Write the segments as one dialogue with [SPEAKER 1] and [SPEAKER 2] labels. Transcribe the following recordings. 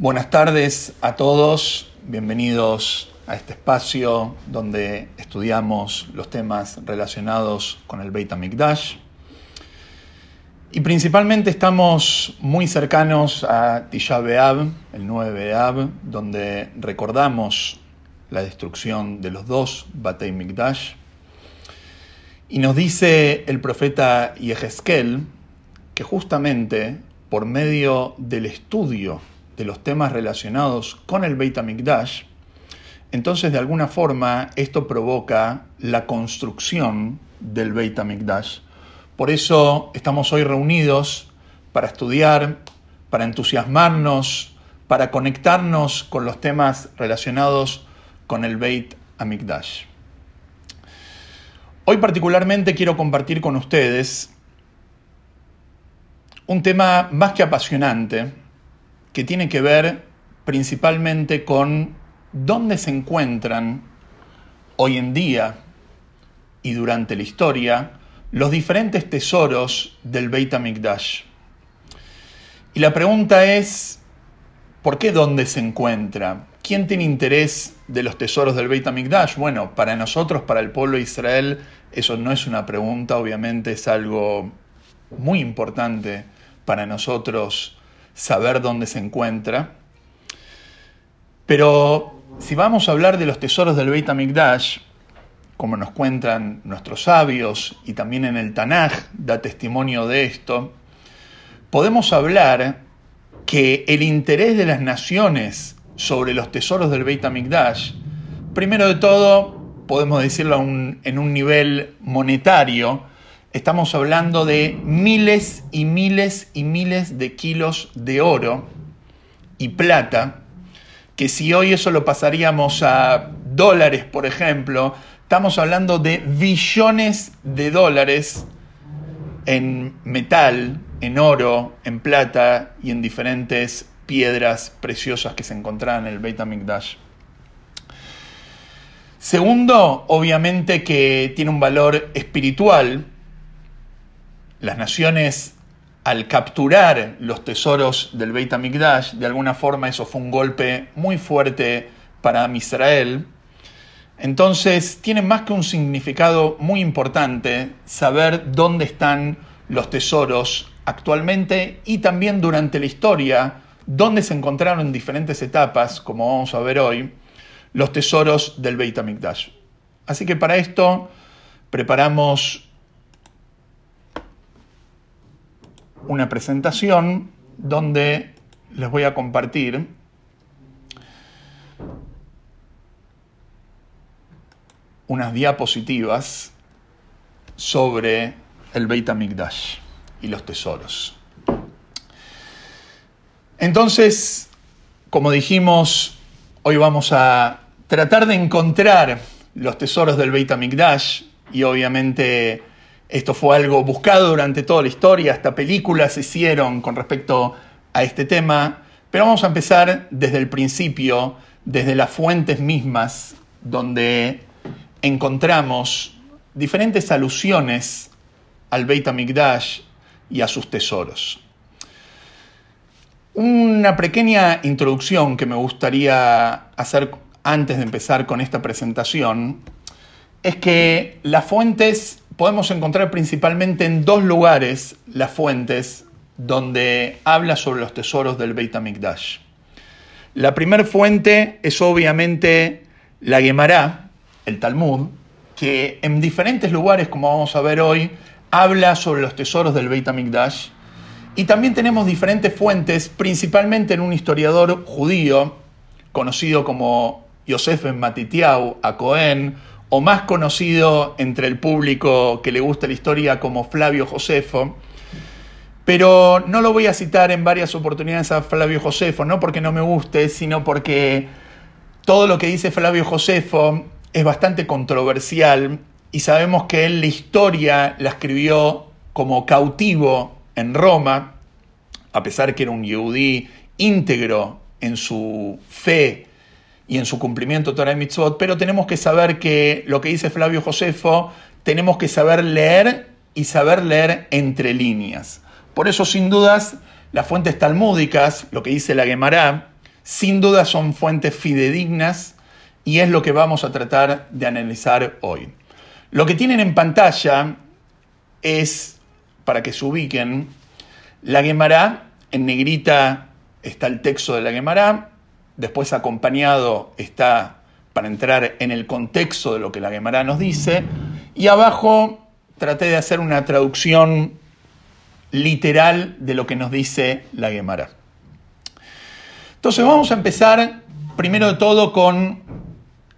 [SPEAKER 1] Buenas tardes a todos, bienvenidos a este espacio donde estudiamos los temas relacionados con el Beit HaMikdash. Y principalmente estamos muy cercanos a Tisha B'Av, el 9 B'Av, donde recordamos la destrucción de los dos Batei Mikdash. Y nos dice el profeta Yehezkel que justamente por medio del estudio de los temas relacionados con el Beit HaMikdash, entonces de alguna forma esto provoca la construcción del Beit HaMikdash. Por eso estamos hoy reunidos para estudiar, para entusiasmarnos, para conectarnos con los temas relacionados con el Beit HaMikdash. Hoy particularmente quiero compartir con ustedes un tema más que apasionante que tiene que ver principalmente con dónde se encuentran hoy en día y durante la historia los diferentes tesoros del Beit HaMikdash. Y la pregunta es, ¿por qué dónde se encuentra? ¿Quién tiene interés de los tesoros del Beit HaMikdash? Bueno, para nosotros, para el pueblo de Israel, eso no es una pregunta, obviamente es algo muy importante para nosotros saber dónde se encuentra. Pero si vamos a hablar de los tesoros del Beit HaMikdash, como nos cuentan nuestros sabios y también en el Tanaj da testimonio de esto, podemos hablar que el interés de las naciones sobre los tesoros del Beit HaMikdash, primero de todo, podemos decirlo en un nivel monetario, Estamos hablando de miles y miles y miles de kilos de oro y plata, que si hoy eso lo pasaríamos a dólares, por ejemplo, estamos hablando de billones de dólares en metal, en oro, en plata y en diferentes piedras preciosas que se encontraban en el Beit HaMikdash. Segundo, obviamente que tiene un valor espiritual, las naciones al capturar los tesoros del Beit HaMikdash, de alguna forma eso fue un golpe muy fuerte para Israel. Entonces tiene más que un significado muy importante saber dónde están los tesoros actualmente y también durante la historia, dónde se encontraron en diferentes etapas, como vamos a ver hoy, los tesoros del Beit HaMikdash. Así que para esto preparamos una presentación donde les voy a compartir unas diapositivas sobre el Beit HaMikdash y los tesoros. Entonces, como dijimos, hoy vamos a tratar de encontrar los tesoros del Beit HaMikdash y obviamente esto fue algo buscado durante toda la historia, hasta películas se hicieron con respecto a este tema, pero vamos a empezar desde el principio, desde las fuentes mismas, donde encontramos diferentes alusiones al Beit HaMikdash y a sus tesoros. Una pequeña introducción que me gustaría hacer antes de empezar con esta presentación es que las fuentes podemos encontrar principalmente en dos lugares las fuentes donde habla sobre los tesoros del Beit HaMikdash. La primera fuente es obviamente la Gemara, el Talmud, que en diferentes lugares, como vamos a ver hoy, habla sobre los tesoros del Beit HaMikdash. Y también tenemos diferentes fuentes, principalmente en un historiador judío conocido como Yosef Ben Matitiau, a o más conocido entre el público que le gusta la historia como Flavio Josefo. Pero no lo voy a citar en varias oportunidades a Flavio Josefo, no porque no me guste, sino porque todo lo que dice Flavio Josefo es bastante controversial y sabemos que él la historia la escribió como cautivo en Roma, a pesar que era un yehudí íntegro en su fe y en su cumplimiento Torah y Mitzvot, pero tenemos que saber que lo que dice Flavio Josefo, tenemos que saber leer y saber leer entre líneas. Por eso, sin dudas, las fuentes talmúdicas, lo que dice la Gemara, sin duda son fuentes fidedignas y es lo que vamos a tratar de analizar hoy. Lo que tienen en pantalla es, para que se ubiquen, la Gemara, en negrita está el texto de la Gemara, después acompañado está para entrar en el contexto de lo que la Gemara nos dice, y abajo traté de hacer una traducción literal de lo que nos dice la Gemara. Entonces vamos a empezar primero de todo con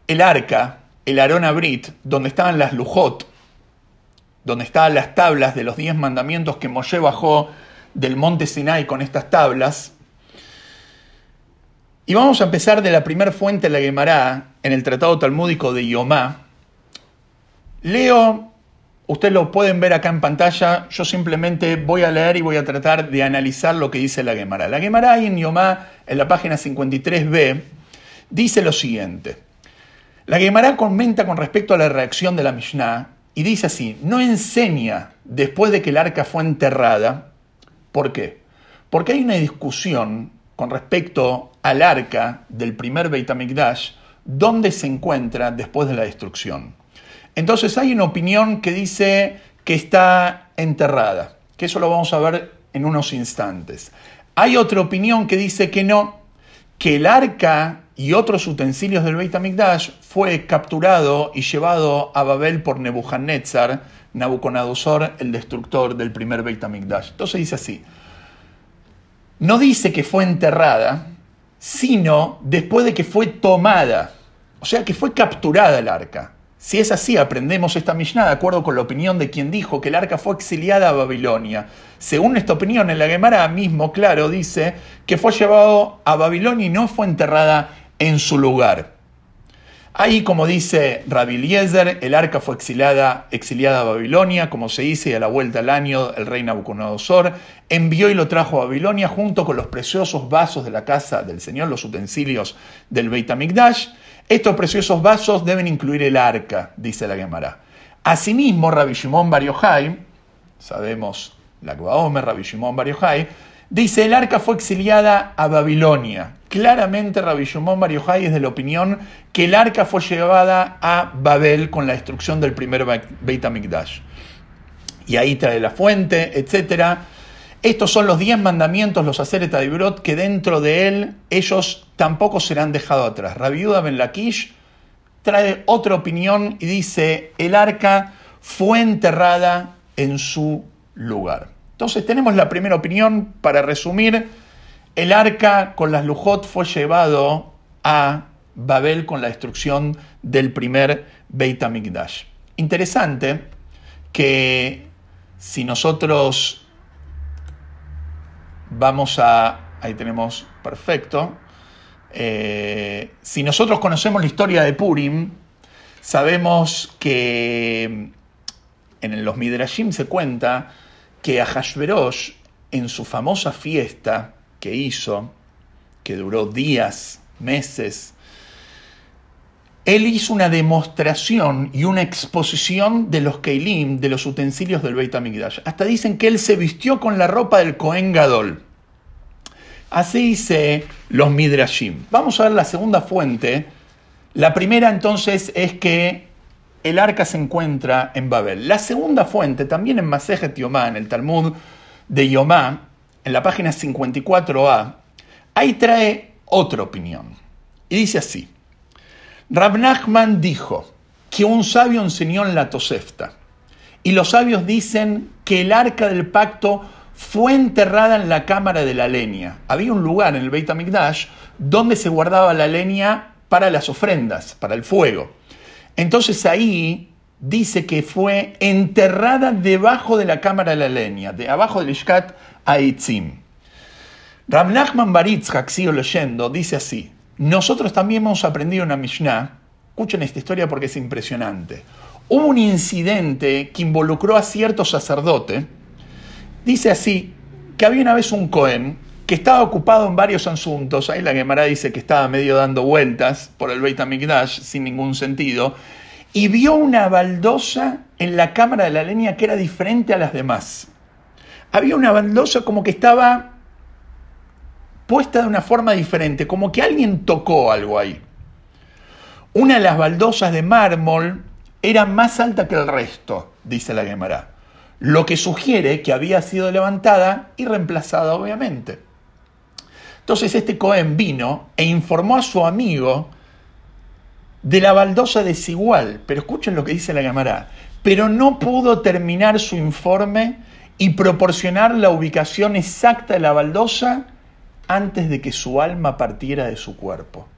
[SPEAKER 1] el arca, el Arona Brit, donde estaban las Lujot, donde estaban las tablas de los diez mandamientos que Moshe bajó del monte Sinai con estas tablas. Y vamos a empezar de la primera fuente de la Gemara, en el Tratado Talmúdico de Yomá. Leo, ustedes lo pueden ver acá en pantalla, yo simplemente voy a leer y voy a tratar de analizar lo que dice la Gemara. La Gemara ahí en Yomá, en la página 53b, dice lo siguiente. La Gemara comenta con respecto a la reacción de la Mishnah y dice así, no enseña después de que el arca fue enterrada. ¿Por qué? Porque hay una discusión con respecto al arca del primer Beit HaMikdash, dónde se encuentra después de la destrucción. Entonces hay una opinión que dice que está enterrada, que eso lo vamos a ver en unos instantes. Hay otra opinión que dice que no, que el arca y otros utensilios del Beit HaMikdash fue capturado y llevado a Babel por Nebuchadnezzar, Nabucodonosor, el destructor del primer Beit HaMikdash. Entonces dice así, no dice que fue enterrada, sino después de que fue tomada, o sea que fue capturada el arca. Si es así, aprendemos esta Mishnah de acuerdo con la opinión de quien dijo que el arca fue exiliada a Babilonia. Según esta opinión, en la Gemara mismo, claro, dice que fue llevado a Babilonia y no fue enterrada en su lugar. Ahí, como dice Rabbi Eliezer, el arca fue exiliada, exiliada a Babilonia, como se dice, y a la vuelta al año el rey Nabucodonosor envió y lo trajo a Babilonia junto con los preciosos vasos de la casa del Señor, los utensilios del Beit HaMikdash. Estos preciosos vasos deben incluir el arca, dice la Gemara. Asimismo, Rabbi Shimon Bar Yochai, sabemos la Omer, Rabbi Shimon Bar Yochai, dice el arca fue exiliada a Babilonia. Claramente Rabbi Shimon Bar Yochai es de la opinión que el arca fue llevada a Babel con la destrucción del primer Beit HaMikdash. Y ahí trae la fuente, etc. Estos son los diez mandamientos, los de Brot, que dentro de él ellos tampoco serán dejados atrás. Rabbi Yuda Ben Lakish trae otra opinión y dice, el arca fue enterrada en su lugar. Entonces tenemos la primera opinión, para resumir, el arca con las Lujot fue llevado a Babel con la destrucción del primer Beit HaMikdash. Interesante que si nosotros vamos a... Ahí tenemos, perfecto. Eh, si nosotros conocemos la historia de Purim, sabemos que en los Midrashim se cuenta que Ahashverosh, en su famosa fiesta que hizo, que duró días, meses, él hizo una demostración y una exposición de los Keilim, de los utensilios del Beit HaMikdash. Hasta dicen que él se vistió con la ropa del Kohen Gadol. Así dice los Midrashim. Vamos a ver la segunda fuente. La primera entonces es que el arca se encuentra en Babel. La segunda fuente, también en Masejet Yomá, en el Talmud de Yomá, en la página 54a, ahí trae otra opinión. Y dice así. Rab Nachman dijo que un sabio enseñó en la Tosefta. Y los sabios dicen que el arca del pacto fue enterrada en la cámara de la leña. Había un lugar en el Beit HaMikdash donde se guardaba la leña para las ofrendas, para el fuego. Entonces ahí dice que fue enterrada debajo de la cámara de la leña, de abajo del Ishkat Aitzim. Rab Nachman Baritzhak, sigo leyendo, dice así, nosotros también hemos aprendido una Mishnah, escuchen esta historia porque es impresionante. Hubo un incidente que involucró a cierto sacerdote, dice así, que había una vez un Cohen que estaba ocupado en varios asuntos, ahí la Gemara dice que estaba medio dando vueltas por el Beit HaMikdash sin ningún sentido, y vio una baldosa en la cámara de la leña que era diferente a las demás. Había una baldosa como que estaba puesta de una forma diferente, como que alguien tocó algo ahí. Una de las baldosas de mármol era más alta que el resto, dice la Gemara, lo que sugiere que había sido levantada y reemplazada, obviamente. Entonces este Cohen vino e informó a su amigo de la baldosa desigual, pero escuchen lo que dice la Gemara, pero no pudo terminar su informe y proporcionar la ubicación exacta de la baldosa antes de que su alma partiera de su cuerpo.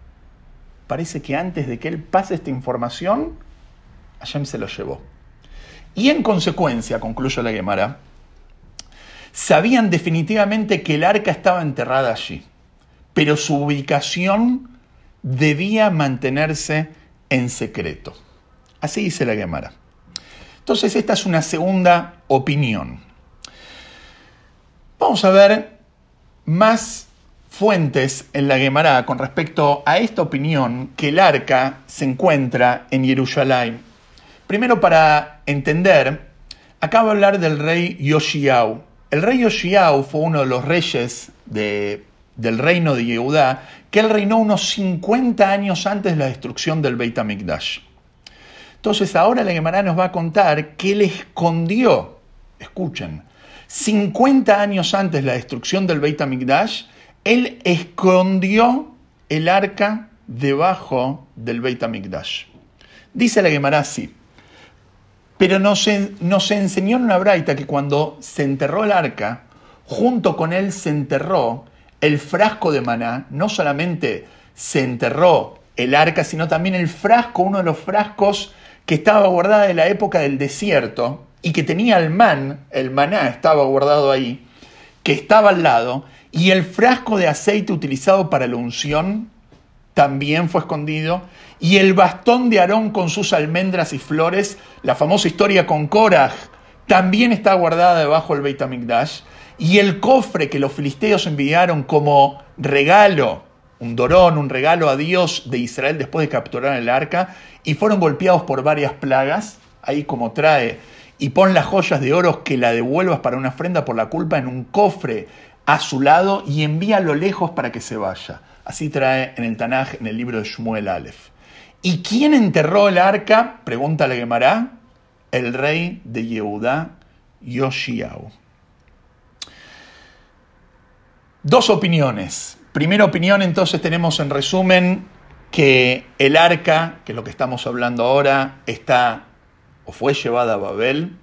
[SPEAKER 1] Parece que antes de que él pase esta información, Hashem se lo llevó. Y en consecuencia, concluyo la Gemara, sabían definitivamente que el arca estaba enterrada allí, pero su ubicación debía mantenerse en secreto. Así dice la Gemara. Entonces, esta es una segunda opinión. Vamos a ver más fuentes en la Gemara con respecto a esta opinión que el arca se encuentra en Jerusalén. Primero para entender, acabo de hablar del rey Yoshiau. El rey Yoshiau fue uno de los reyes de, del reino de Yehudá, que él reinó unos 50 años antes de la destrucción del Beit HaMikdash. Entonces ahora la Gemara nos va a contar que él escondió, escuchen, 50 años antes de la destrucción del Beit HaMikdash, él escondió el arca debajo del Beit HaMikdash. Dice la Gemara así, pero nos, nos enseñó en una braita que cuando se enterró el arca, junto con él se enterró el frasco de maná, no solamente se enterró el arca, sino también el frasco, uno de los frascos que estaba guardado en la época del desierto y que tenía el man, el maná estaba guardado ahí, que estaba al lado, y el frasco de aceite utilizado para la unción también fue escondido. Y el bastón de Aarón con sus almendras y flores, la famosa historia con Korah, también está guardada debajo del Beit HaMikdash. Y el cofre que los filisteos enviaron como regalo, un dorón, un regalo a Dios de Israel después de capturar el arca, y fueron golpeados por varias plagas, ahí como trae, y pon las joyas de oro que la devuelvas para una ofrenda por la culpa en un cofre a su lado y envíalo lejos para que se vaya. Así trae en el Tanaj, en el libro de Shmuel Aleph. ¿Y quién enterró el arca? Pregunta la Gemara. El rey de Yehudá, Yoshiao. Dos opiniones. Primera opinión, entonces tenemos en resumen que el arca, que es lo que estamos hablando ahora, está o fue llevada a Babel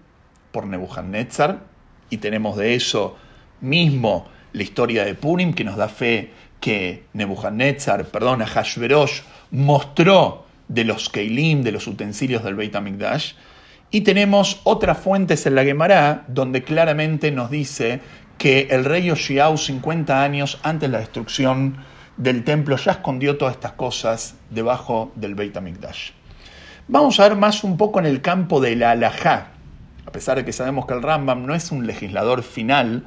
[SPEAKER 1] por Nebuchadnezzar, y tenemos de eso mismo la historia de Purim, que nos da fe que Nebuchadnezzar, perdón, Hashverosh, mostró de los Keilim, de los utensilios del Beit HaMikdash. Y tenemos otras fuentes en la Gemara donde claramente nos dice que el rey Oshiau, 50 años antes de la destrucción del templo, ya escondió todas estas cosas debajo del Beit HaMikdash. Vamos a ver más un poco en el campo de la halajá. A pesar de que sabemos que el Rambam no es un legislador final,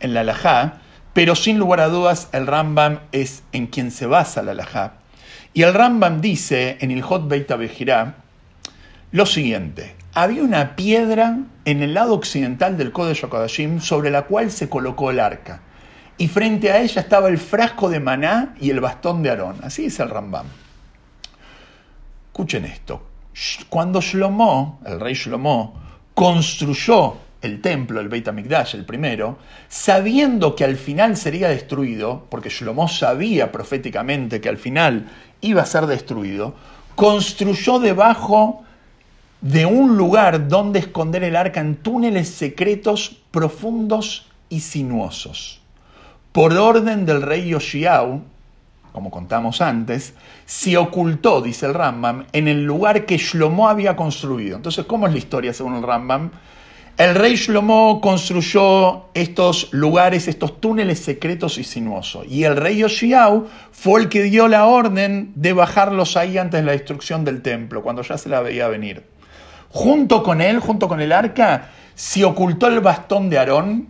[SPEAKER 1] en la alajá, pero sin lugar a dudas el Rambam es en quien se basa la alajá. Y el Rambam dice en el Hot Beit lo siguiente: había una piedra en el lado occidental del Kodesh HaKodashim sobre la cual se colocó el arca. Y frente a ella estaba el frasco de maná y el bastón de Aarón. Así dice el Rambam. Escuchen esto. Cuando Shlomo, el rey Shlomo, construyó el templo, el Beit HaMikdash, el primero, sabiendo que al final sería destruido, porque Shlomo sabía proféticamente que al final iba a ser destruido, construyó debajo de un lugar donde esconder el arca en túneles secretos profundos y sinuosos. Por orden del rey Yoshiau, como contamos antes, se ocultó, dice el Rambam, en el lugar que Shlomo había construido. Entonces, ¿cómo es la historia según el Rambam? El rey Shlomo construyó estos lugares, estos túneles secretos y sinuosos. Y el rey Yoshiau fue el que dio la orden de bajarlos ahí antes de la destrucción del templo, cuando ya se la veía venir. Junto con él, junto con el arca, se ocultó el bastón de Aarón,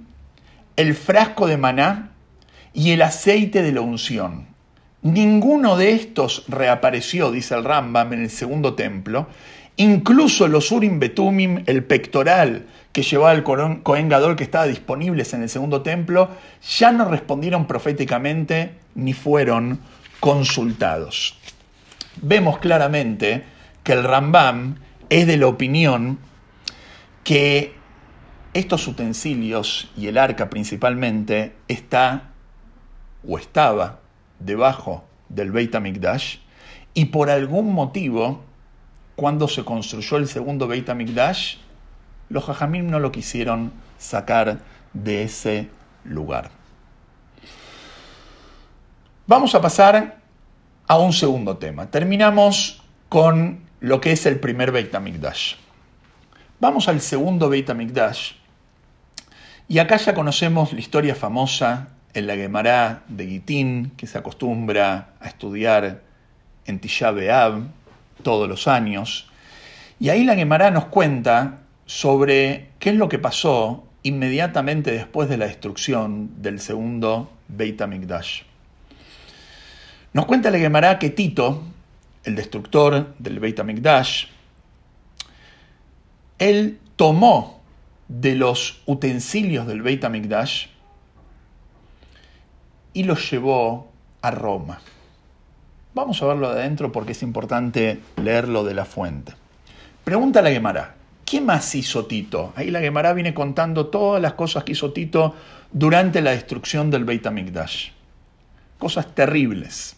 [SPEAKER 1] el frasco de maná y el aceite de la unción. Ninguno de estos reapareció, dice el Rambam, en el segundo templo. Incluso los Urim Betumim, el pectoral que llevaba el Cohen Gadol que estaba disponibles en el segundo templo, ya no respondieron proféticamente ni fueron consultados. Vemos claramente que el Rambam es de la opinión que estos utensilios y el arca principalmente está o estaba debajo del Beit HaMikdash y por algún motivo cuando se construyó el segundo Beit HaMikdash los Jajamim no lo quisieron sacar de ese lugar. Vamos a pasar a un segundo tema. Terminamos con lo que es el primer Beit HaMikdash. Vamos al segundo Beit HaMikdash. Y acá ya conocemos la historia famosa en la Gemara de Gitín, que se acostumbra a estudiar en Tisha B'Av todos los años. Y ahí la Gemara nos cuenta sobre qué es lo que pasó inmediatamente después de la destrucción del segundo Beit HaMikdash. Nos cuenta la Gemara que Tito, el destructor del Beit él tomó de los utensilios del Beit HaMikdash y los llevó a Roma. Vamos a verlo de adentro porque es importante leerlo de la fuente. Pregunta la Gemara, ¿qué más hizo Tito? Ahí la Gemara viene contando todas las cosas que hizo Tito durante la destrucción del Beit. Cosas terribles.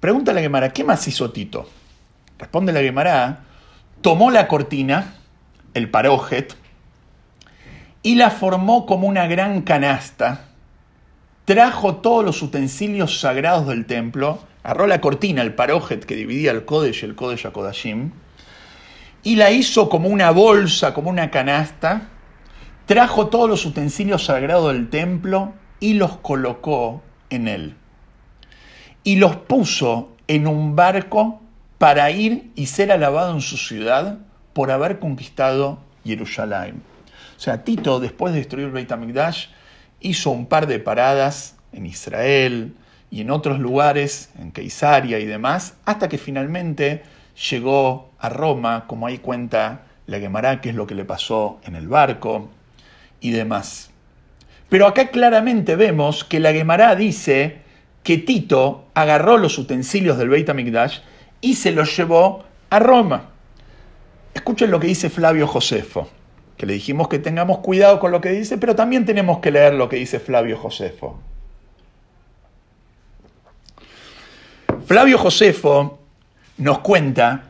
[SPEAKER 1] Pregunta la Gemara, ¿qué más hizo Tito? Responde la Gemara, tomó la cortina, el parojet, y la formó como una gran canasta, trajo todos los utensilios sagrados del templo, agarró la cortina, el parojet que dividía el Kodesh y el Kodesh Akodashim, y la hizo como una bolsa, como una canasta, trajo todos los utensilios sagrados del templo y los colocó en él. Y los puso en un barco para ir y ser alabado en su ciudad por haber conquistado Jerusalén. O sea, Tito, después de destruir Beit HaMikdash, hizo un par de paradas en Israel y en otros lugares, en Keisaria y demás, hasta que finalmente llegó a Roma, como ahí cuenta la Gemara, que es lo que le pasó en el barco y demás. Pero acá claramente vemos que la Gemara dice que Tito agarró los utensilios del Beit HaMikdash y se los llevó a Roma. Escuchen lo que dice Flavio Josefo, que le dijimos que tengamos cuidado con lo que dice, pero también tenemos que leer lo que dice Flavio Josefo. Flavio Josefo nos cuenta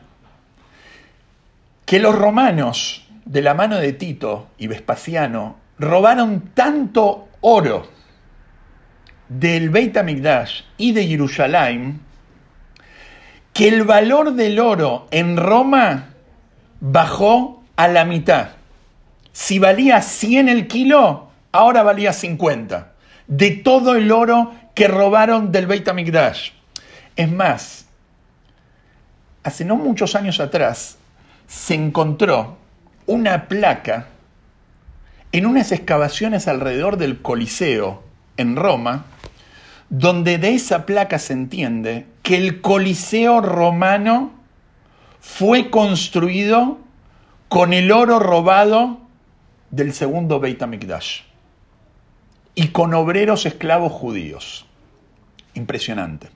[SPEAKER 1] que los romanos, de la mano de Tito y Vespasiano, robaron tanto oro del Beit HaMikdash y de Jerusalén que el valor del oro en Roma bajó a la mitad. Si valía 100 el kilo, ahora valía 50. De todo el oro que robaron del Beit HaMikdash. Es más, hace no muchos años atrás se encontró una placa en unas excavaciones alrededor del Coliseo en Roma, donde de esa placa se entiende que el Coliseo romano fue construido con el oro robado del segundo Beit HaMikdash y con obreros esclavos judíos. Impresionante.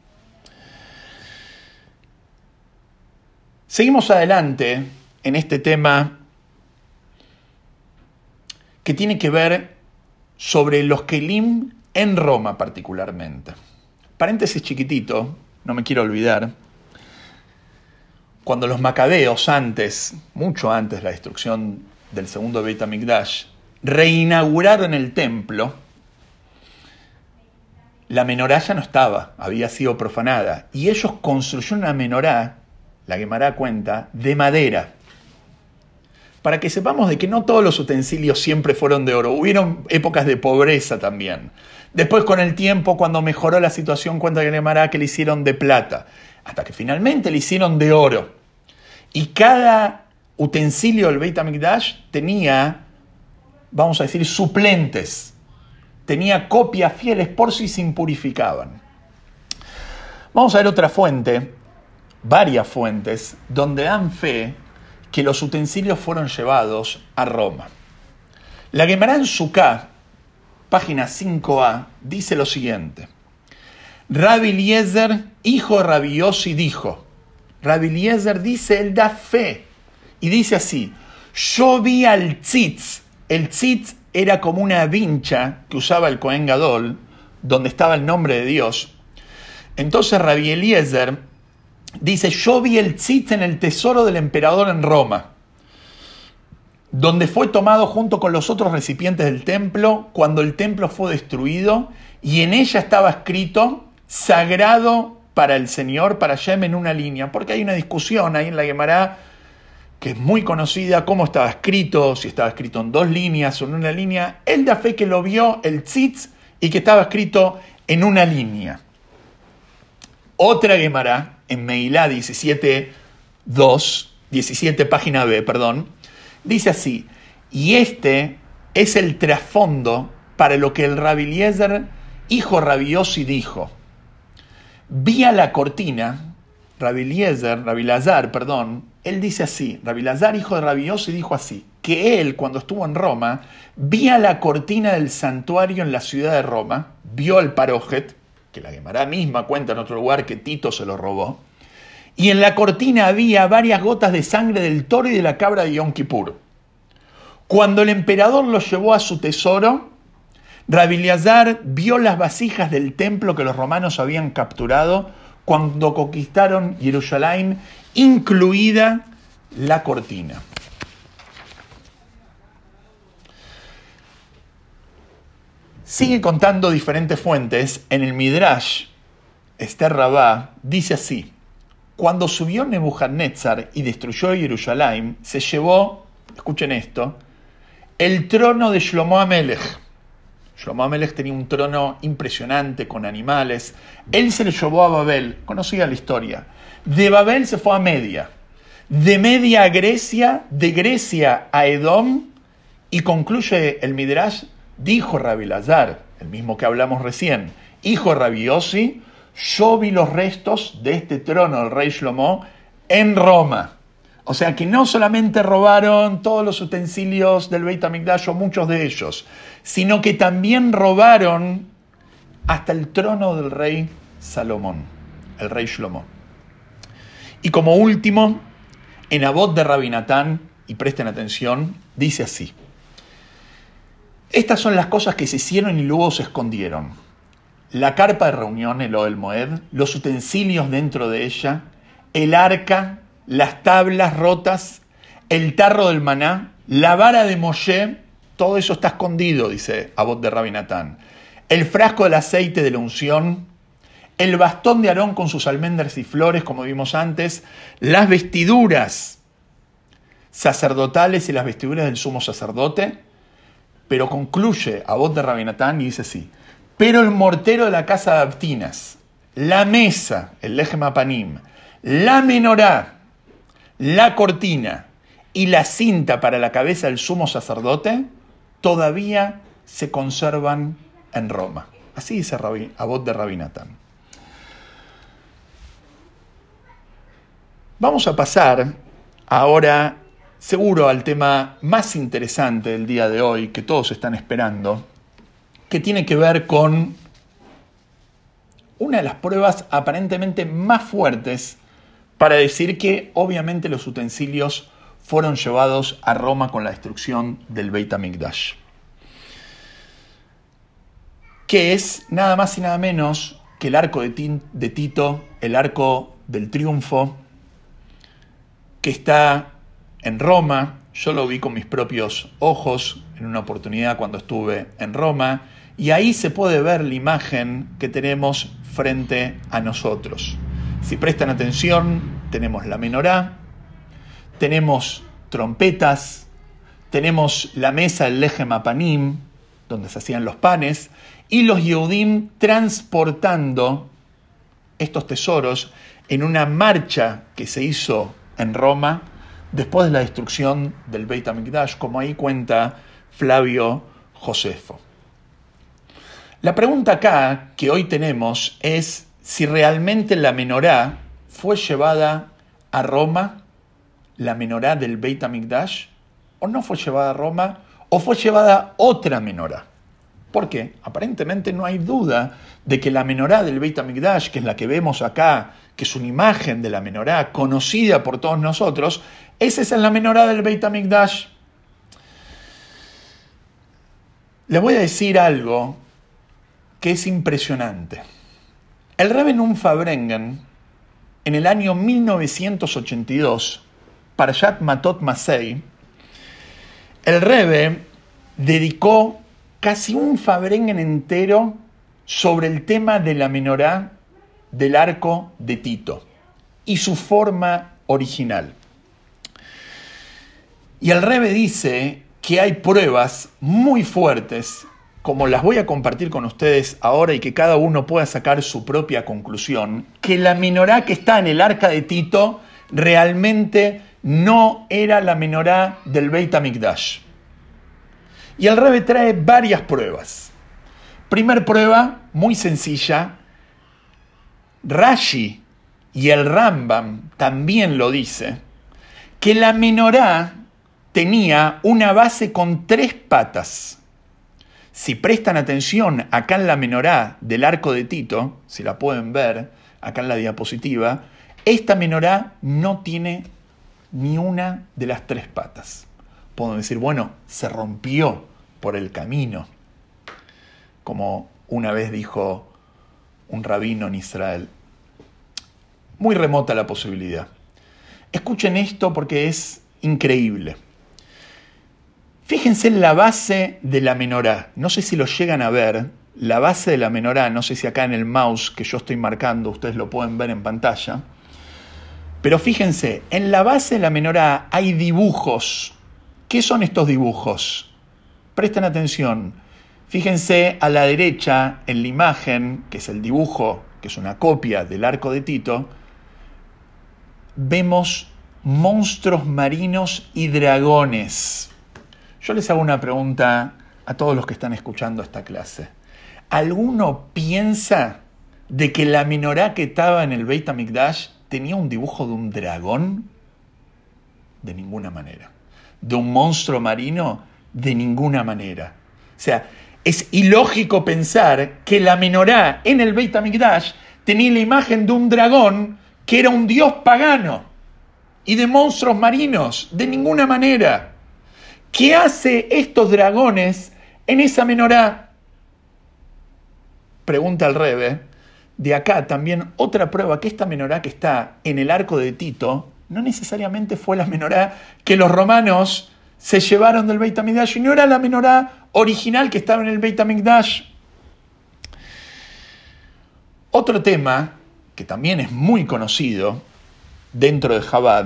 [SPEAKER 1] Seguimos adelante en este tema que tiene que ver sobre los Kelim en Roma particularmente. Paréntesis chiquitito, no me quiero olvidar, cuando los macabeos antes, mucho antes de la destrucción del segundo Beit HaMikdash, reinauguraron el templo, la menorá ya no estaba, había sido profanada, y ellos construyeron una menorá, la Gemara cuenta, de madera, para que sepamos de que no todos los utensilios siempre fueron de oro, hubieron épocas de pobreza también. Después con el tiempo, cuando mejoró la situación, cuenta Gemara que le hicieron de plata, hasta que finalmente le hicieron de oro. Y cada utensilio del Beit HaMikdash tenía, vamos a decir, suplentes. Tenía copias fieles por si se impurificaban. Vamos a ver otra fuente, varias fuentes, donde dan fe que los utensilios fueron llevados a Roma. La Gemara en Sukkah, página 5a, dice lo siguiente. Rabbi Eliezer, hijo Rabbi Yossi, dijo, Rabbi Eliezer dice, él da fe, y dice así, yo vi al tzitz, el tzitz era como una vincha que usaba el Cohen Gadol, donde estaba el nombre de Dios. Entonces Rabbi Eliezer dice, yo vi el tzitz en el tesoro del emperador en Roma, donde fue tomado junto con los otros recipientes del templo cuando el templo fue destruido, y en ella estaba escrito, sagrado para el Señor, para Shem en una línea, porque hay una discusión ahí en la Gemara que es muy conocida, cómo estaba escrito, si estaba escrito en dos líneas o en una línea. Él da fe que lo vio el tzitz y que estaba escrito en una línea. Otra Gemara, en Meilá 17, 2, 17 página B, perdón, dice así, y este es el trasfondo para lo que el Rabbi Eliezer, hijo rabiosi, dijo. Vi a la cortina, Rabbi Eliezer, Rabbi Lazar, perdón, él dice así, Rabbi Lazar, hijo de Rabiosi, dijo así, que él, cuando estuvo en Roma, vía la cortina del santuario en la ciudad de Roma, vio el parojet, que la Gemara misma cuenta en otro lugar que Tito se lo robó, y en la cortina había varias gotas de sangre del toro y de la cabra de Yom Kippur. Cuando el emperador lo llevó a su tesoro, Lazar vio las vasijas del templo que los romanos habían capturado cuando conquistaron Jerusalén incluida la cortina. Sigue contando diferentes fuentes. En el Midrash, Esther Rabá dice así: Cuando subió Nebuchadnezzar y destruyó Jerusalén, se llevó, escuchen esto, el trono de Shlomo Amelech. Shlomo Amelech tenía un trono impresionante con animales. Él se le llevó a Babel, conocía la historia. De Babel se fue a Media. De Media a Grecia, de Grecia a Edom, y concluye el Midrash, dijo Rabbi Lazar, el mismo que hablamos recién, hijo Rabbi Yossi, yo vi los restos de este trono del rey Shlomo en Roma. O sea que no solamente robaron todos los utensilios del Beit HaMikdash o muchos de ellos, sino que también robaron hasta el trono del rey Salomón, el rey Shlomo. Y como último, en Abot de Rabinatán, y presten atención, dice así. Estas son las cosas que se hicieron y luego se escondieron. La carpa de reunión, el Oel Moed, los utensilios dentro de ella, el arca, las tablas rotas, el tarro del maná, la vara de Moshe, todo eso está escondido, dice Abot de Rabinatán. El frasco del aceite de la unción, el bastón de Aarón con sus almendras y flores, como vimos antes, las vestiduras sacerdotales y las vestiduras del sumo sacerdote, pero concluye a voz de Rabinatán y dice así, pero el mortero de la casa de Abtinas, la mesa, el lejemapanim, la menorá, la cortina y la cinta para la cabeza del sumo sacerdote, todavía se conservan en Roma. Así dice Abot de Rabinatán. Vamos a pasar ahora seguro al tema más interesante del día de hoy que todos están esperando, que tiene que ver con una de las pruebas aparentemente más fuertes para decir que obviamente los utensilios fueron llevados a Roma con la destrucción del Beit HaMikdash. Que es nada más y nada menos que el arco de Tito, el arco del triunfo, que está en Roma. Yo lo vi con mis propios ojos en una oportunidad cuando estuve en Roma. Y ahí se puede ver la imagen que tenemos frente a nosotros. Si prestan atención, tenemos la menorá, tenemos trompetas, tenemos la mesa del Leje Mapanim, donde se hacían los panes, y los Yehudim transportando estos tesoros en una marcha que se hizo en Roma después de la destrucción del Beit HaMikdash, como ahí cuenta Flavio Josefo. La pregunta acá que hoy tenemos es si realmente la menorá fue llevada a Roma la menorá del Beit HaMikdash? ¿O no fue llevada a Roma? ¿O fue llevada otra menorá? ¿Por qué? Aparentemente no hay duda de que la menorá del Beit HaMikdash, que es la que vemos acá, que es una imagen de la menorá conocida por todos nosotros, esa es la menorá del Beit HaMikdash. Les voy a decir algo que es impresionante. El Rebbe Fabrengen, en el año 1982, para Yat Matot Masei, el Rebbe dedicó casi un Fabrengen entero sobre el tema de la menorá del arco de Tito y su forma original. Y el Rebe dice que hay pruebas muy fuertes, como las voy a compartir con ustedes ahora y que cada uno pueda sacar su propia conclusión, que la menorá que está en el arca de Tito realmente no era la menorá del Beit HaMikdash. Y el Rebe trae varias pruebas. Primer prueba, muy sencilla. Rashi y el Rambam también lo dice, que la menorá tenía una base con tres patas. Si prestan atención acá en la menorá del arco de Tito, si la pueden ver acá en la diapositiva, esta menorá no tiene ni una de las tres patas podemos decir, bueno, se rompió por el camino, como una vez dijo un rabino en Israel. Muy remota la posibilidad. Escuchen esto porque es increíble. Fíjense en la base de la menorá. No sé si lo llegan a ver. La base de la menorá, no sé si acá en el mouse que yo estoy marcando, ustedes lo pueden ver en pantalla. Pero fíjense, en la base de la menorá hay dibujos ¿Qué son estos dibujos? Presten atención. Fíjense a la derecha en la imagen, que es el dibujo, que es una copia del arco de Tito, vemos monstruos marinos y dragones. Yo les hago una pregunta a todos los que están escuchando esta clase. ¿Alguno piensa de que la minorá que estaba en el Beit HaMikdash tenía un dibujo de un dragón? De ninguna manera de un monstruo marino? De ninguna manera. O sea, es ilógico pensar que la menorá en el Beit HaMikdash tenía la imagen de un dragón que era un dios pagano y de monstruos marinos. De ninguna manera. ¿Qué hace estos dragones en esa menorá? Pregunta el Rebe. De acá también otra prueba que esta menorá que está en el arco de Tito no necesariamente fue la menorá que los romanos se llevaron del Beit HaMikdash y no era la menorá original que estaba en el Beit HaMikdash. Otro tema que también es muy conocido dentro de Chabad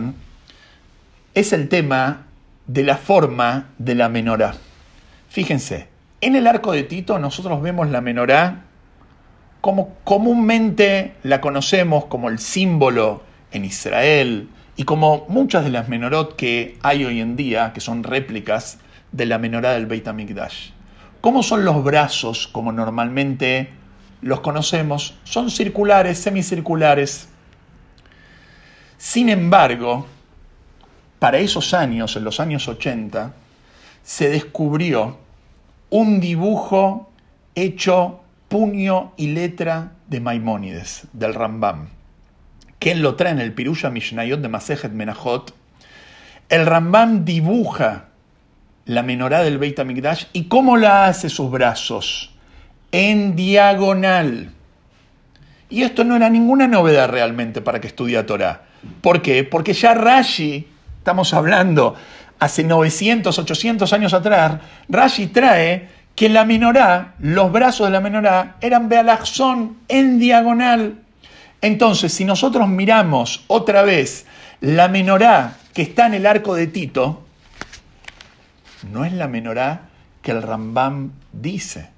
[SPEAKER 1] es el tema de la forma de la menorá. Fíjense, en el arco de Tito nosotros vemos la menorá como comúnmente la conocemos como el símbolo en Israel, y como muchas de las menorot que hay hoy en día, que son réplicas de la menorá del Beit HaMikdash, ¿cómo son los brazos como normalmente los conocemos? Son circulares, semicirculares. Sin embargo, para esos años, en los años 80, se descubrió un dibujo hecho puño y letra de Maimónides, del Rambam que él lo trae en el Pirusha Mishnayot de Masejet Menachot, el Rambam dibuja la menorá del Beit HaMikdash y cómo la hace sus brazos, en diagonal. Y esto no era ninguna novedad realmente para que estudia Torah. ¿Por qué? Porque ya Rashi, estamos hablando hace 900, 800 años atrás, Rashi trae que la menorá, los brazos de la menorá, eran bealachzón en diagonal. Entonces, si nosotros miramos otra vez la menorá que está en el arco de Tito, no es la menorá que el Rambam dice,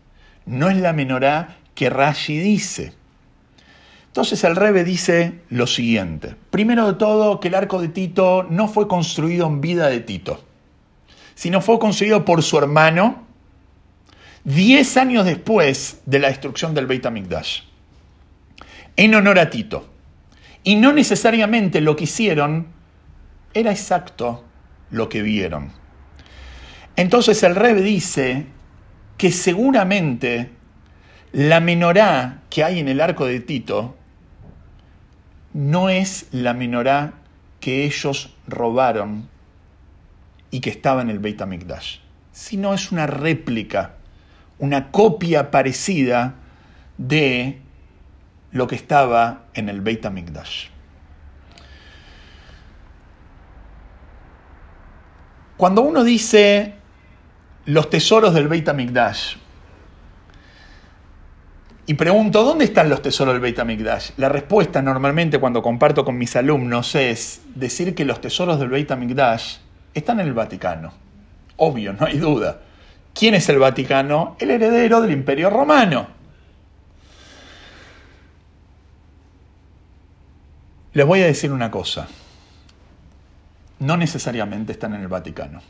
[SPEAKER 1] no es la menorá que Rashi dice. Entonces el Rebe dice lo siguiente. Primero de todo, que el arco de Tito no fue construido en vida de Tito, sino fue construido por su hermano diez años después de la destrucción del Beit HaMikdash en honor a Tito. Y no necesariamente lo que hicieron era exacto lo que vieron. Entonces el Rebe dice que seguramente la menorá que hay en el arco de Tito no es la menorá que ellos robaron y que estaba en el Beit HaMikdash, sino es una réplica, una copia parecida de lo que estaba en el Beit HaMikdash. Cuando uno dice los tesoros del Beit HaMikdash, y pregunto, ¿dónde están los tesoros del Beit HaMikdash? La respuesta normalmente cuando comparto con mis alumnos es decir que los tesoros del Beit HaMikdash están en el Vaticano. Obvio, no hay duda. ¿Quién es el Vaticano? El heredero del Imperio Romano. Les voy a decir una cosa. No necesariamente están en el Vaticano.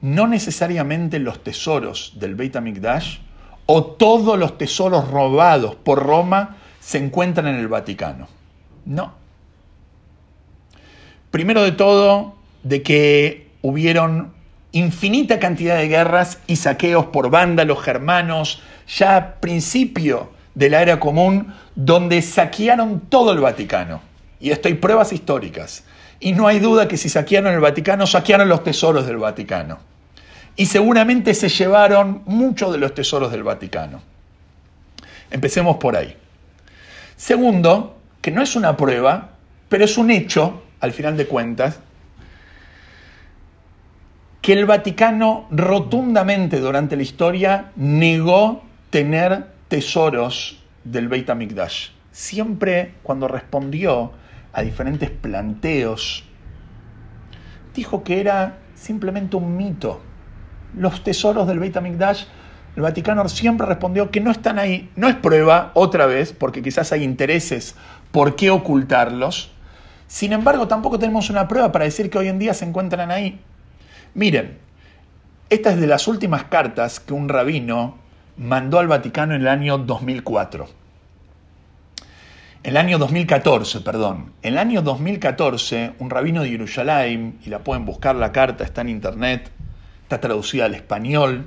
[SPEAKER 1] No necesariamente los tesoros del Beit HaMikdash o todos los tesoros robados por Roma se encuentran en el Vaticano. No. Primero de todo, de que hubieron infinita cantidad de guerras y saqueos por vándalos germanos, ya a principio de la era común, donde saquearon todo el Vaticano. Y esto hay pruebas históricas. Y no hay duda que si saquearon el Vaticano, saquearon los tesoros del Vaticano y seguramente se llevaron muchos de los tesoros del Vaticano. Empecemos por ahí. Segundo, que no es una prueba, pero es un hecho, al final de cuentas, que el Vaticano rotundamente durante la historia negó tener tesoros del Beit HaMikdash. Siempre cuando respondió a diferentes planteos, dijo que era simplemente un mito, los tesoros del Beit el Vaticano siempre respondió que no están ahí. No es prueba, otra vez, porque quizás hay intereses por qué ocultarlos. Sin embargo, tampoco tenemos una prueba para decir que hoy en día se encuentran ahí. Miren, esta es de las últimas cartas que un rabino mandó al Vaticano en el año 2004. El año 2014, perdón. El año 2014, un rabino de Jerusalén, y la pueden buscar la carta, está en internet, está traducida al español,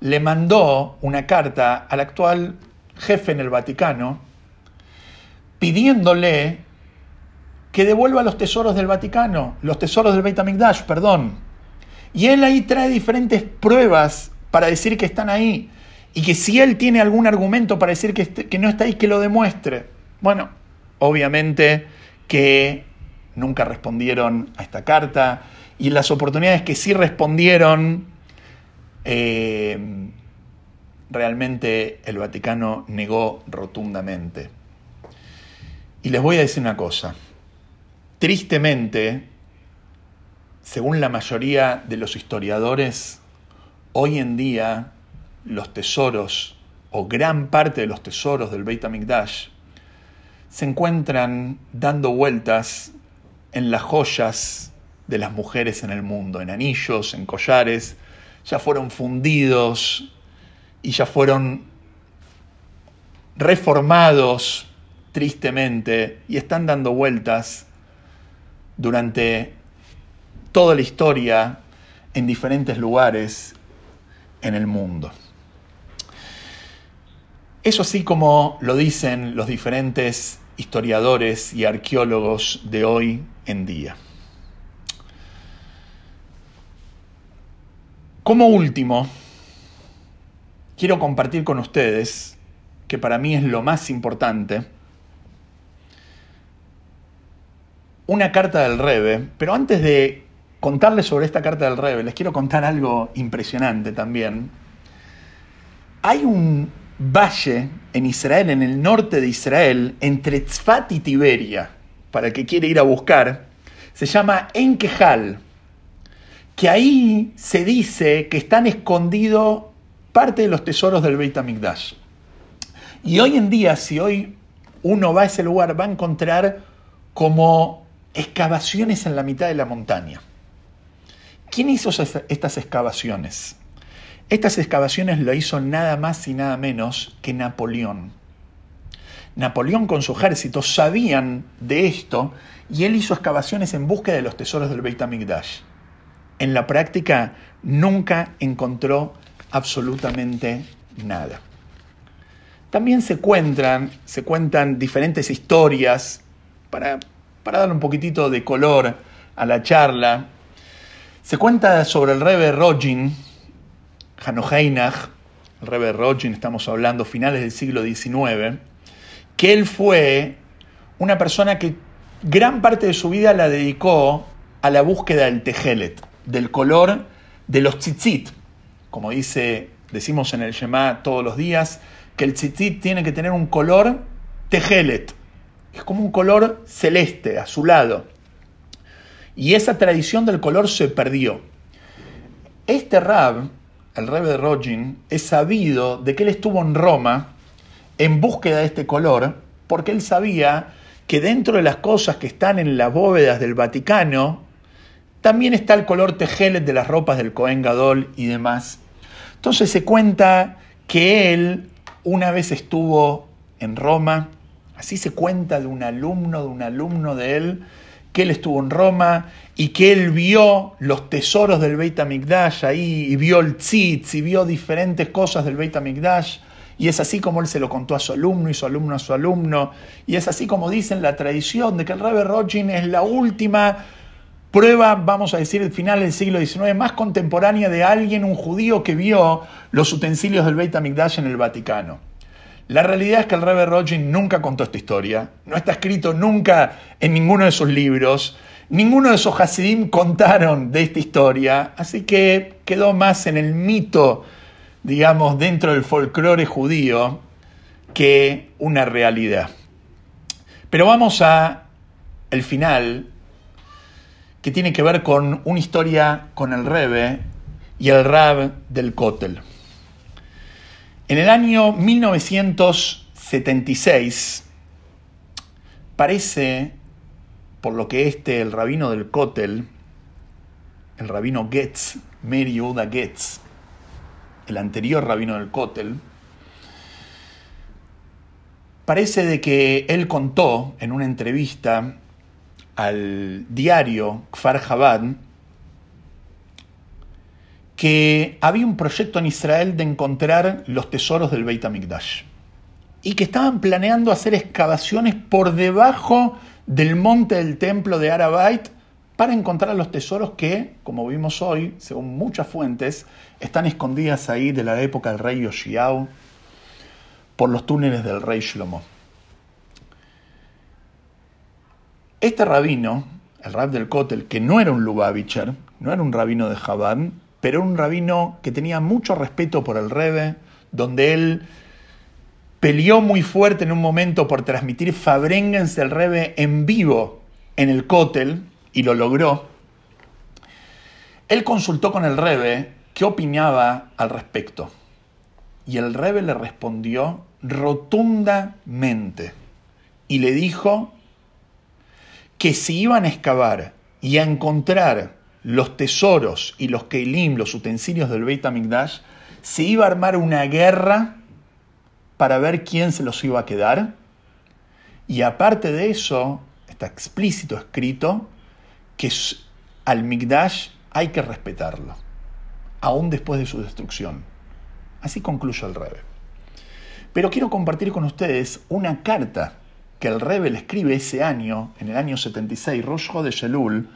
[SPEAKER 1] le mandó una carta al actual jefe en el Vaticano pidiéndole que devuelva los tesoros del Vaticano, los tesoros del Beit HaMikdash, perdón. Y él ahí trae diferentes pruebas para decir que están ahí y que si él tiene algún argumento para decir que, que no está ahí, que lo demuestre. Bueno, obviamente que nunca respondieron a esta carta, y las oportunidades que sí respondieron, eh, realmente el Vaticano negó rotundamente. Y les voy a decir una cosa, tristemente, según la mayoría de los historiadores, hoy en día los tesoros o gran parte de los tesoros del Beit HaMikdash se encuentran dando vueltas en las joyas de las mujeres en el mundo, en anillos, en collares, ya fueron fundidos y ya fueron reformados tristemente y están dando vueltas durante toda la historia en diferentes lugares en el mundo. Eso así como lo dicen los diferentes historiadores y arqueólogos de hoy en día. Como último, quiero compartir con ustedes, que para mí es lo más importante, una carta del Rebe, pero antes de contarles sobre esta carta del Rebe, les quiero contar algo impresionante también. Hay un valle en Israel, en el norte de Israel, entre Tzfat y Tiberia, para el que quiere ir a buscar, se llama Enkehal que ahí se dice que están escondidos parte de los tesoros del Beit HaMikdash. Y hoy en día, si hoy uno va a ese lugar, va a encontrar como excavaciones en la mitad de la montaña. ¿Quién hizo estas excavaciones? Estas excavaciones lo hizo nada más y nada menos que Napoleón. Napoleón con su ejército sabían de esto y él hizo excavaciones en búsqueda de los tesoros del Beit HaMikdash. En la práctica nunca encontró absolutamente nada. También se cuentan, se cuentan diferentes historias para, para darle un poquitito de color a la charla. Se cuenta sobre el Rebbe Rogin, Hanoheinach, el Rebbe Rogin, estamos hablando finales del siglo XIX, que él fue una persona que gran parte de su vida la dedicó a la búsqueda del tejelet, del color de los tzitzit. Como dice, decimos en el Shema todos los días, que el tzitzit tiene que tener un color tejelet. Es como un color celeste, azulado. Y esa tradición del color se perdió. Este rab, el rab de Rogin, es sabido de que él estuvo en Roma en búsqueda de este color, porque él sabía que dentro de las cosas que están en las bóvedas del Vaticano, también está el color tejelet de las ropas del Cohen Gadol y demás. Entonces se cuenta que él una vez estuvo en Roma, así se cuenta de un alumno, de un alumno de él, que él estuvo en Roma y que él vio los tesoros del Beit HaMikdash ahí, y vio el tzitz, y vio diferentes cosas del Beit HaMikdash, y es así como él se lo contó a su alumno y su alumno a su alumno. Y es así como dicen la tradición de que el Rebbe Rogin es la última prueba, vamos a decir, el final del siglo XIX, más contemporánea de alguien, un judío que vio los utensilios del Beit HaMikdash en el Vaticano. La realidad es que el Rebbe Rogin nunca contó esta historia, no está escrito nunca en ninguno de sus libros, ninguno de esos Hasidim contaron de esta historia, así que quedó más en el mito digamos, dentro del folclore judío que una realidad. Pero vamos a el final, que tiene que ver con una historia con el Rebe y el Rab del Kotel. En el año 1976, parece, por lo que este, el rabino del Kotel, el rabino Getz, Meri Yehuda Getz, el anterior rabino del Kotel, parece de que él contó en una entrevista al diario Kfar Chabad que había un proyecto en Israel de encontrar los tesoros del Beit HaMikdash y que estaban planeando hacer excavaciones por debajo del monte del templo de Arabait para encontrar los tesoros que, como vimos hoy, según muchas fuentes, están escondidas ahí de la época del rey Yoshiao por los túneles del rey Shlomo. Este rabino, el rab del Kotel, que no era un Lubavitcher, no era un rabino de Chabad, pero era un rabino que tenía mucho respeto por el Rebe, donde él peleó muy fuerte en un momento por transmitir Fabrengens del Rebe en vivo en el Kotel, y lo logró, él consultó con el Rebe qué opinaba al respecto. Y el Rebe le respondió rotundamente y le dijo que si iban a excavar y a encontrar los tesoros y los keilim, los utensilios del Beit HaMikdash, se iba a armar una guerra para ver quién se los iba a quedar. Y aparte de eso, está explícito escrito que al Migdash hay que respetarlo, aún después de su destrucción. Así concluye el Rebe. Pero quiero compartir con ustedes una carta que el Rebe le escribe ese año, en el año 76, Rosh de Shelul,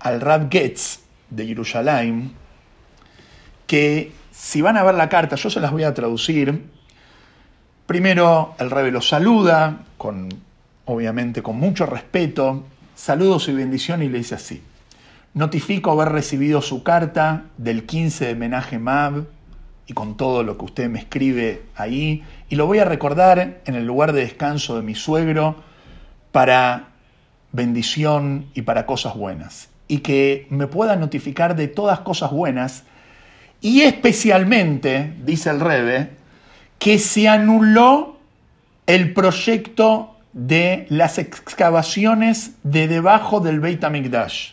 [SPEAKER 1] al Rab Getz de Jerusalén, que si van a ver la carta, yo se las voy a traducir. Primero, el Rebe lo saluda, con, obviamente con mucho respeto, Saludos y bendición y le dice así. Notifico haber recibido su carta del 15 de Menaje Mab y con todo lo que usted me escribe ahí y lo voy a recordar en el lugar de descanso de mi suegro para bendición y para cosas buenas y que me pueda notificar de todas cosas buenas y especialmente, dice el Rebe, que se anuló el proyecto de las excavaciones de debajo del Beit HaMikdash,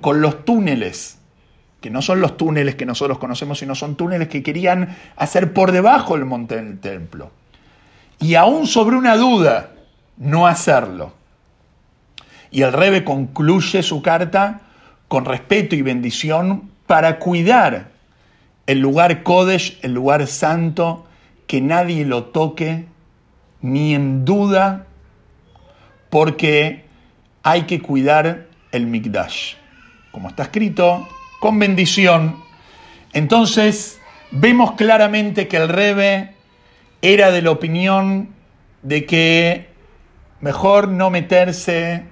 [SPEAKER 1] con los túneles, que no son los túneles que nosotros conocemos, sino son túneles que querían hacer por debajo del monte del templo. y aún sobre una duda, no hacerlo. Y el Rebe concluye su carta con respeto y bendición para cuidar el lugar Kodesh, el lugar santo, que nadie lo toque ni en duda, porque hay que cuidar el Mikdash. Como está escrito, con bendición. Entonces, vemos claramente que el Rebe era de la opinión de que mejor no meterse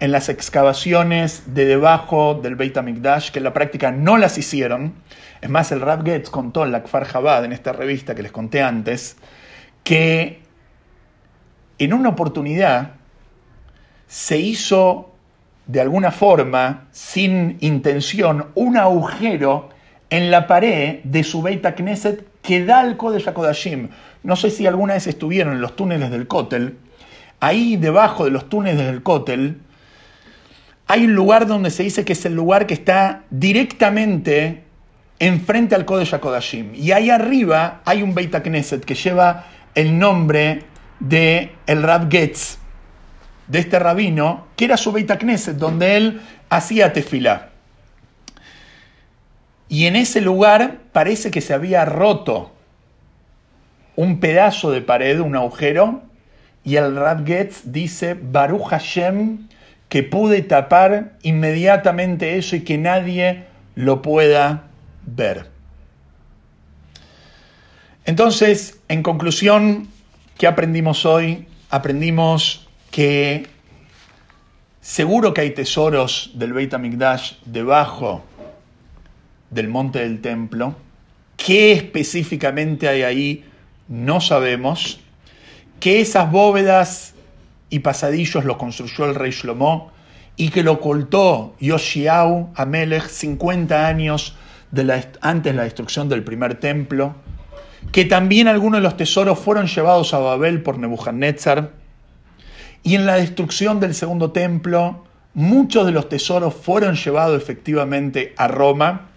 [SPEAKER 1] en las excavaciones de debajo del Beit HaMikdash, que en la práctica no las hicieron. Es más, el Rab Getz contó en la Kfar Chabad, en esta revista que les conté antes, que en una oportunidad se hizo de alguna forma, sin intención, un agujero en la pared de su Beit Knesset que da al Kodesh HaKodashim. No sé si alguna vez estuvieron en los túneles del Kotel. Ahí debajo de los túneles del Kotel hay un lugar donde se dice que es el lugar que está directamente enfrente al Kodesh HaKodashim. Y ahí arriba hay un Beit Knesset que lleva el nombre de el Rab Getz, de este rabino, que era su Beit Knesset, donde él hacía tefilá. Y en ese lugar parece que se había roto un pedazo de pared, un agujero, y el Rab Getz dice, Baruch Hashem, que pude tapar inmediatamente eso y que nadie lo pueda ver. Entonces, en conclusión, ¿qué aprendimos hoy? Aprendimos que seguro que hay tesoros del Beit HaMikdash debajo del monte del templo. ¿Qué específicamente hay ahí? No sabemos. Que esas bóvedas y pasadillos lo construyó el rey Shlomo y que lo ocultó Yoshiau Amelech 50 años antes de la destrucción del primer templo, que también algunos de los tesoros fueron llevados a Babel por Nebuchadnezzar, y en la destrucción del segundo templo muchos de los tesoros fueron llevados efectivamente a Roma,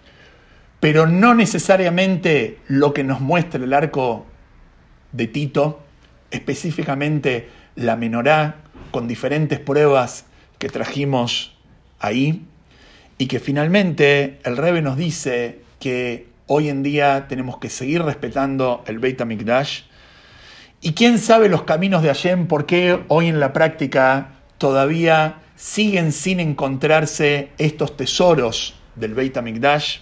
[SPEAKER 1] pero no necesariamente lo que nos muestra el arco de Tito, específicamente la menorá, con diferentes pruebas que trajimos ahí, y que finalmente el Rebe nos dice que hoy en día tenemos que seguir respetando el Beit HaMikdash, y quién sabe los caminos de Hashem, por qué hoy en la práctica todavía siguen sin encontrarse estos tesoros del Beit HaMikdash.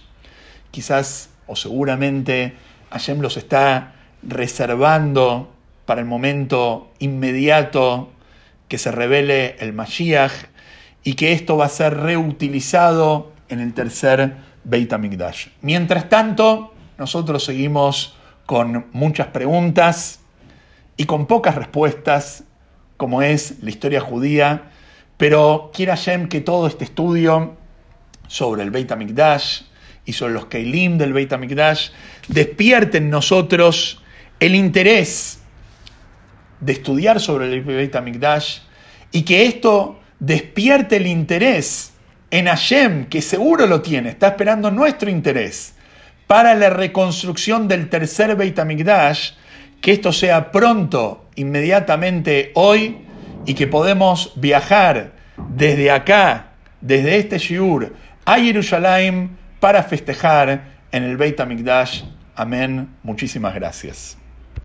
[SPEAKER 1] Quizás o seguramente Hashem los está reservando para el momento inmediato que se revele el Mashiach y que esto va a ser reutilizado en el tercer Beit HaMikdash. Mientras tanto, nosotros seguimos con muchas preguntas y con pocas respuestas, como es la historia judía, pero quiera Hashem que todo este estudio sobre el Beit HaMikdash y sobre los Keilim del Beit HaMikdash despierte en nosotros el interés de estudiar sobre el Beit HaMikdash y que esto despierte el interés en Hashem, que seguro lo tiene, está esperando nuestro interés para la reconstrucción del tercer Beit HaMikdash, que esto sea pronto, inmediatamente hoy, y que podemos viajar desde acá, desde este Shiur, a Jerusalén para festejar en el Beit HaMikdash. Amén. Muchísimas gracias.